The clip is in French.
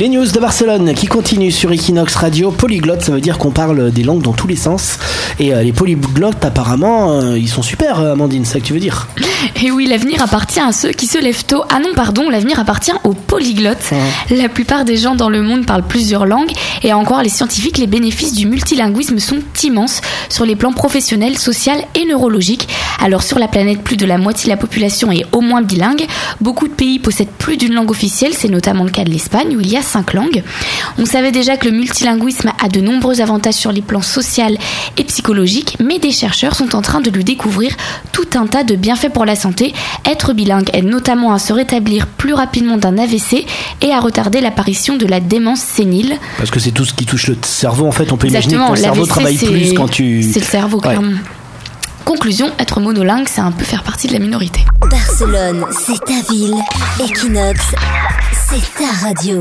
Les news de Barcelone qui continuent sur Equinox Radio. Polyglotte, ça veut dire qu'on parle des langues dans tous les sens. Et euh, les polyglottes, apparemment, euh, ils sont super, euh, Amandine, c'est ça que tu veux dire? Et oui, l'avenir appartient à ceux qui se lèvent tôt. Ah non, pardon, l'avenir appartient aux polyglottes. La plupart des gens dans le monde parlent plusieurs langues. Et encore, les scientifiques, les bénéfices du multilinguisme sont immenses sur les plans professionnels, social et neurologiques. Alors sur la planète, plus de la moitié de la population est au moins bilingue. Beaucoup de pays possèdent plus d'une langue officielle, c'est notamment le cas de l'Espagne où il y a cinq langues. On savait déjà que le multilinguisme a de nombreux avantages sur les plans social et psychologiques, mais des chercheurs sont en train de lui découvrir tout un tas de bienfaits pour la santé. Être bilingue aide notamment à se rétablir plus rapidement d'un AVC et à retarder l'apparition de la démence sénile. Parce que c'est tout ce qui touche le cerveau, en fait, on peut imaginer que Exactement, ton cerveau travaille c'est- plus quand tu... C'est le cerveau, Ouais. Conclusion, être monolingue, c'est un peu faire partie de la minorité. Barcelone, c'est ta ville. Equinox, c'est ta radio.